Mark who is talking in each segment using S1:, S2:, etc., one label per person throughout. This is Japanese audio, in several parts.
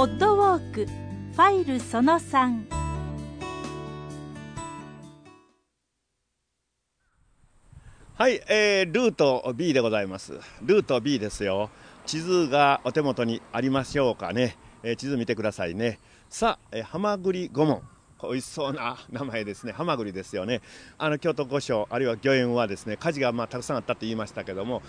S1: ポッドウォークファイルその3
S2: はい、えー、ルート B でございます。ルート B ですよ。地図がお手元にありましょうかね、えー、地図見てくださいね。さあ、えー、はまぐり御門。美味しそうな名前ですね、はまぐりですよね、あの京都御所、あるいは御苑はですね火事がまあたくさんあったと言いましたけども、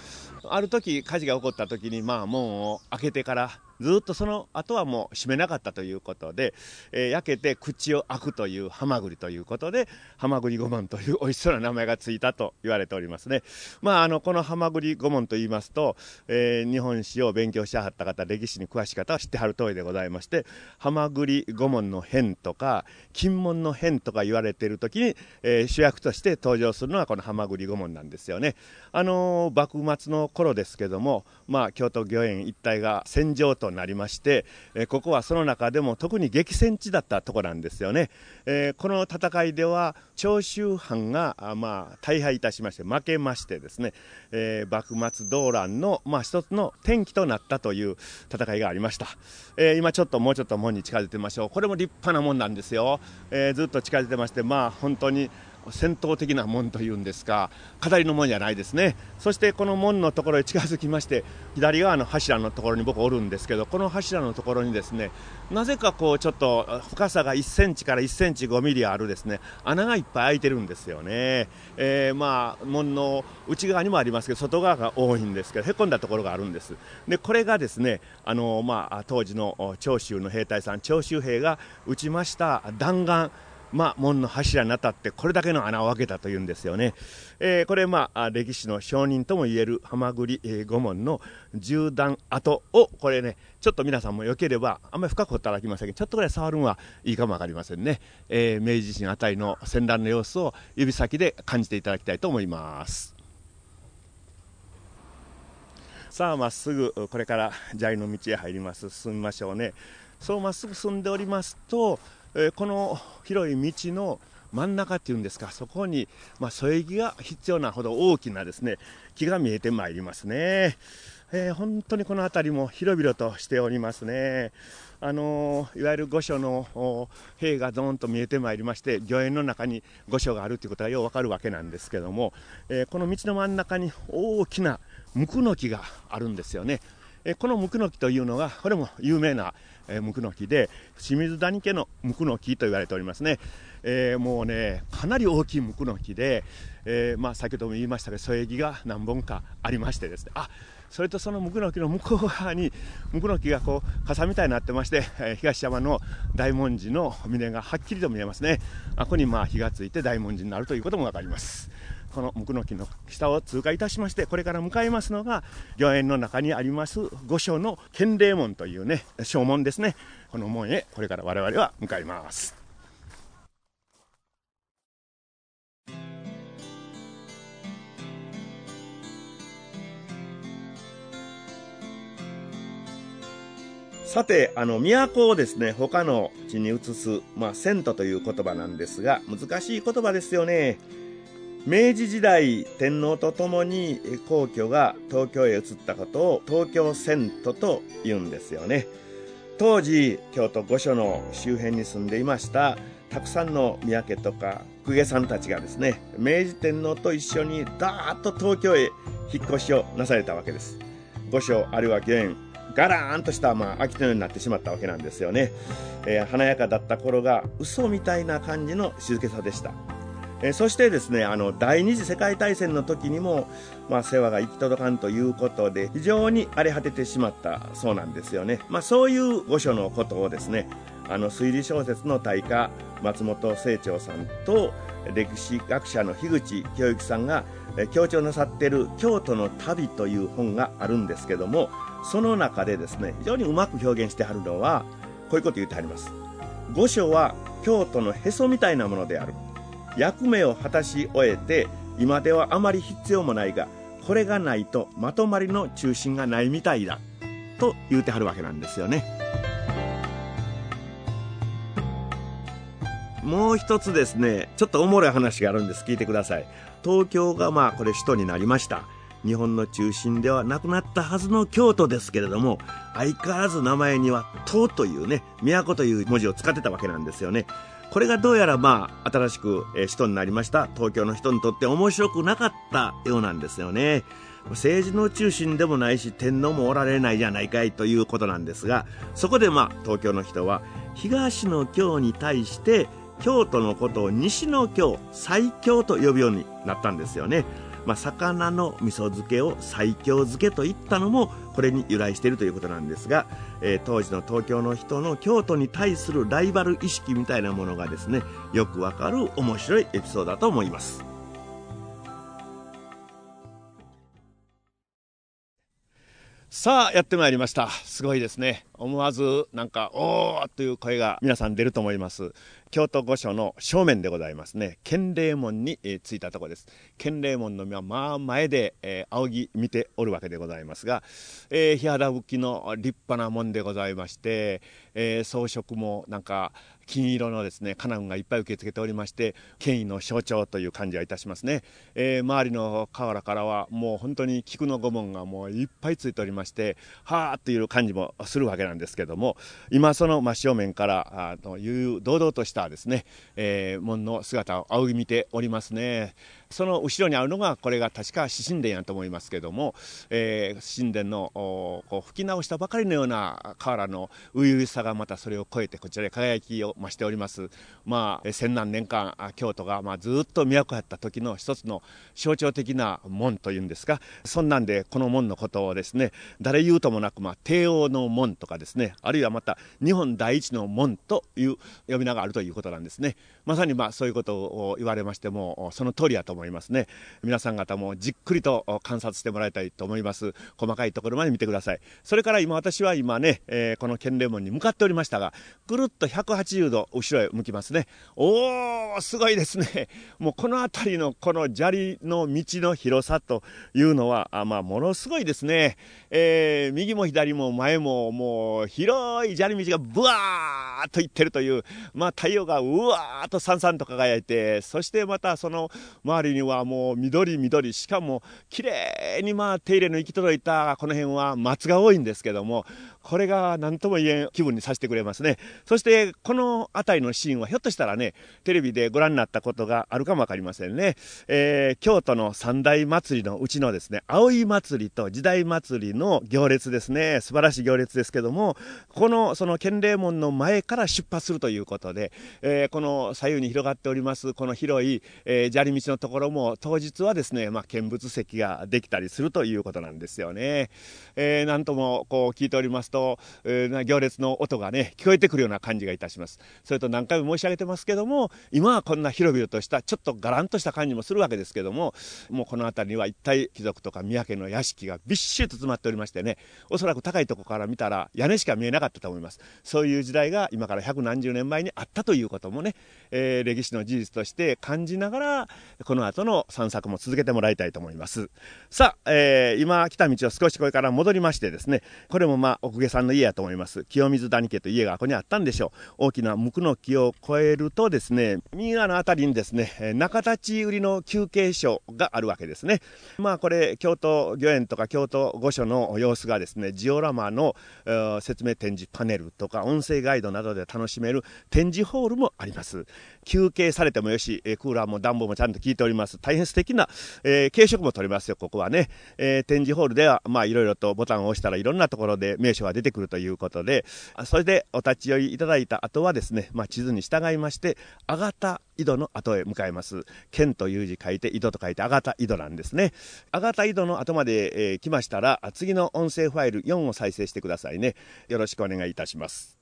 S2: ある時火事が起こった時にまあ門を開けてからずっとその後はもう閉めなかったということで、えー、焼けて口を開くというハマグリということで、ハマグリ御門という美味しそうな名前がついたと言われておりますね。まあ、あの、このハマグリ御門と言いますと、えー、日本史を勉強しはった方、歴史に詳しい方は知ってはる通りでございまして、ハマグリ御門の変とか、金門の変とか言われている時に、えー、主役として登場するのはこのハマグリ御門なんですよね。あの幕末の頃ですけども、まあ、京都御苑一帯が戦場となりまして、えここはその中でも特に激戦地だったところなんですよね、えー、この戦いでは長州藩があ、まあ、大敗いたしまして負けましてですね、えー、幕末動乱の、まあ、一つの転機となったという戦いがありました、えー、今ちょっともうちょっと門に近づいてみましょう。これも立派なもんなんですよ、えずっと近づいてましてまあ本当に戦闘的な門というんですか、語りの門じゃないですね、そしてこの門のところへ近づきまして、左側の柱のところに僕おるんですけど、この柱のところにですね、なぜかこうちょっと深さが1センチから1センチ5ミリあるですね、穴がいっぱい開いてるんですよね。えー、まあ、門の内側にもありますけど、外側が多いんですけど、へこんだところがあるんです。で、これがですね、あの、まあ、当時の長州の兵隊さん、長州兵が撃ちました弾丸、まあ、門の柱に当たってこれだけの穴を開けたというんですよね。えー、これ、まあ、歴史の証人ともいえる浜栗、え、御門の銃弾跡を、これね、ちょっと皆さんもよければ、あんまり深く働きませんけど、ちょっとぐらい触るのはいいかもわかりませんね。えー、明治地震あたりの戦乱の様子を指先で感じていただきたいと思います。さあ、まっすぐ、これから砂利の道へ入ります。進みましょうね。そうまっすぐ進んでおりますと、え、この広い道の真ん中っていうんですか、そこに、まあ、添え木が必要なほど大きなですね、木が見えてまいりますね。えー、本当にこの辺りも広々としておりますね。あのー、いわゆる御所の塀がどーんと見えてまいりまして、御苑の中に御所があるということがようわかるわけなんですけども、えー、この道の真ん中に大きなムクノキがあるんですよね。えこのムクノキというのが、これも有名なえー、ムクノキで清水谷家のムクノキと言われておりますね、えー、もうねかなり大きいムクノキで、えー、まあ、先ほども言いましたけど添え木が何本かありましてですね。あそれとそのムクノキの向こう側にムクノキがこう傘みたいになってまして、え東山の大文字の峰がはっきりと見えますね。あここにまあ火がついて大文字になるということも分かります。このムクノキの下を通過いたしまして、これから向かいますのが、御苑の中にあります御所の建礼門というね、正門ですね。この門へこれから我々は向かいます。さて、あの、都をですね、他の地に移す、まあ、遷都という言葉なんですが、難しい言葉ですよね。明治時代天皇と共に皇居が東京へ移ったことを東京遷都と言うんですよね。当時京都御所の周辺に住んでいましたたくさんの宮家とか公家さんたちがですね明治天皇と一緒にダーッと東京へ引っ越しをなされたわけです。御所あるいは御苑ガラーンとした、まあ、空きのようになってしまったわけなんですよね、えー、華やかだった頃が嘘みたいな感じの静けさでした。えそしてですね、あの、第二次世界大戦の時にも、まあ、世話が行き届かんということで、非常に荒れ果ててしまったそうなんですよね。まあ、そういう御所のことをですね、あの、推理小説の大家、松本清張さんと、歴史学者の樋口清之さんが、強調なさっている京都の旅という本があるんですけども、その中でですね、非常にうまく表現してはるのは、こういうこと言ってはります。御所は京都のへそみたいなものである。役目を果たし終えて今ではあまり必要もないがこれがないとまとまりの中心がないみたいだと言うてはるわけなんですよね。もう一つですねちょっとおもろい話があるんです。聞いてください。東京がまあこれ首都になりました。日本の中心ではなくなったはずの京都ですけれども相変わらず名前には「唐」というね都という文字を使ってたわけなんですよね。これがどうやらまあ新しく首都になりました。東京の人にとって面白くなかったようなんですよね。政治の中心でもないし天皇もおられないじゃないかいということなんですがそこでまあ東京の人は東の京に対して京都のことを西の京最京と呼ぶようになったんですよね。まあ、魚の味噌漬けを最強漬けと言ったのもこれに由来しているということなんですが、えー、当時の東京の人の京都に対するライバル意識みたいなものがですねよくわかる面白いエピソードだと思います。さあやってまいりました。すごいですね。思わずなんかおーという声が皆さん出ると思います。京都御所の正面でございますね。建礼門に、えー、着いたところです。建礼門のまあ前で、えー、仰ぎ見ておるわけでございますが、えー、日肌吹きの立派な門でございまして、えー、装飾もなんか金色のですね金具がいっぱい受け付けておりまして権威の象徴という感じがいたしますね、えー、周りの河原からはもう本当に菊の御門がもういっぱいついておりましてはあという感じもするわけなんです。なんですけども今その真正面からあのいう堂々としたですね、えー、門の姿を仰ぎ見ておりますね。その後ろにあるのがこれが確か獅神殿やと思いますけども、えー、神殿のこう吹き直したばかりのような河原の初々しさがまたそれを超えてこちらで輝きを増しております。まあ千何年間京都がまあずっと都やった時の一つの象徴的な門というんですか。そんなんでこの門のことをですね誰言うともなく、ま、帝王の門とかですねあるいはまた日本第一の門という呼び名があるということなんですね。まさにまあそういうことを言われましてもその通りやと思います。思いますね。皆さん方もじっくりと観察してもらいたいと思います。細かいところまで見てください。それから今私は今ね、えー、この建礼門に向かっておりましたがぐるっと180度後ろへ向きますね。おおすごいですね。もうこの辺りのこの砂利の道の広さというのはあまあものすごいですね、えー、右も左も前ももう広い砂利道がブワーっといってるというまあ太陽がうわーっとさんさんと輝いてそしてまたその周りにはもう緑緑しかも綺麗にまあ手入れの行き届いたこの辺は松が多いんですけどもこれが何とも言えん気分にさせてくれますね。そしてこの辺りのシーンはひょっとしたらね、テレビでご覧になったことがあるかもわかりませんね。えー、京都の三大祭りのうちのですね、葵祭りと時代祭りの行列ですね。素晴らしい行列ですけども、このその建礼門の前から出発するということで、えー、この左右に広がっておりますこの広い、えー、砂利道のところも当日はですね、まあ、見物席ができたりするということなんですよね。えー、なんともこう聞いておりますと、えー、行列の音がね、聞こえてくるような感じがいたします。それと何回も申し上げてますけども、今はこんな広々とした、ちょっとがらんとした感じもするわけですけども、もうこの辺りには一体貴族とか宮家の屋敷がびっしりと詰まっておりましてね、おそらく高いところから見たら屋根しか見えなかったと思います。そういう時代が今から百何十年前にあったということもね、えー、歴史の事実として感じながら、この後の散策も続けてもらいたいと思います。さあ、えー、今来た道を少しこれから戻りましてですね、これもまあ奥下さんの家やと思います。清水谷家という家がここにあったんでしょう。大きな無垢の木を越えるとですね、右側の辺りにですね、中立ち売りの休憩所があるわけですね。まあこれ、京都御苑とか京都御所の様子がですね、ジオラマの説明展示パネルとか音声ガイドなどで楽しめる展示ホールもあります。休憩されてもよし、クーラーも暖房もちゃんと効いております。大変素敵な、えー、軽食も取れますよ、ここはね。えー、展示ホールでは、まあいろいろとボタンを押したらいろんなところで名所が出てくるということで、それでお立ち寄りいただいた後はですね、まあ地図に従いまして、あがた井戸の後へ向かいます。剣という字書いて、井戸と書いて、あがた井戸なんですね。あがた井戸の後まで、えー、来ましたら、次の音声ファイル4を再生してくださいね。よろしくお願いいたします。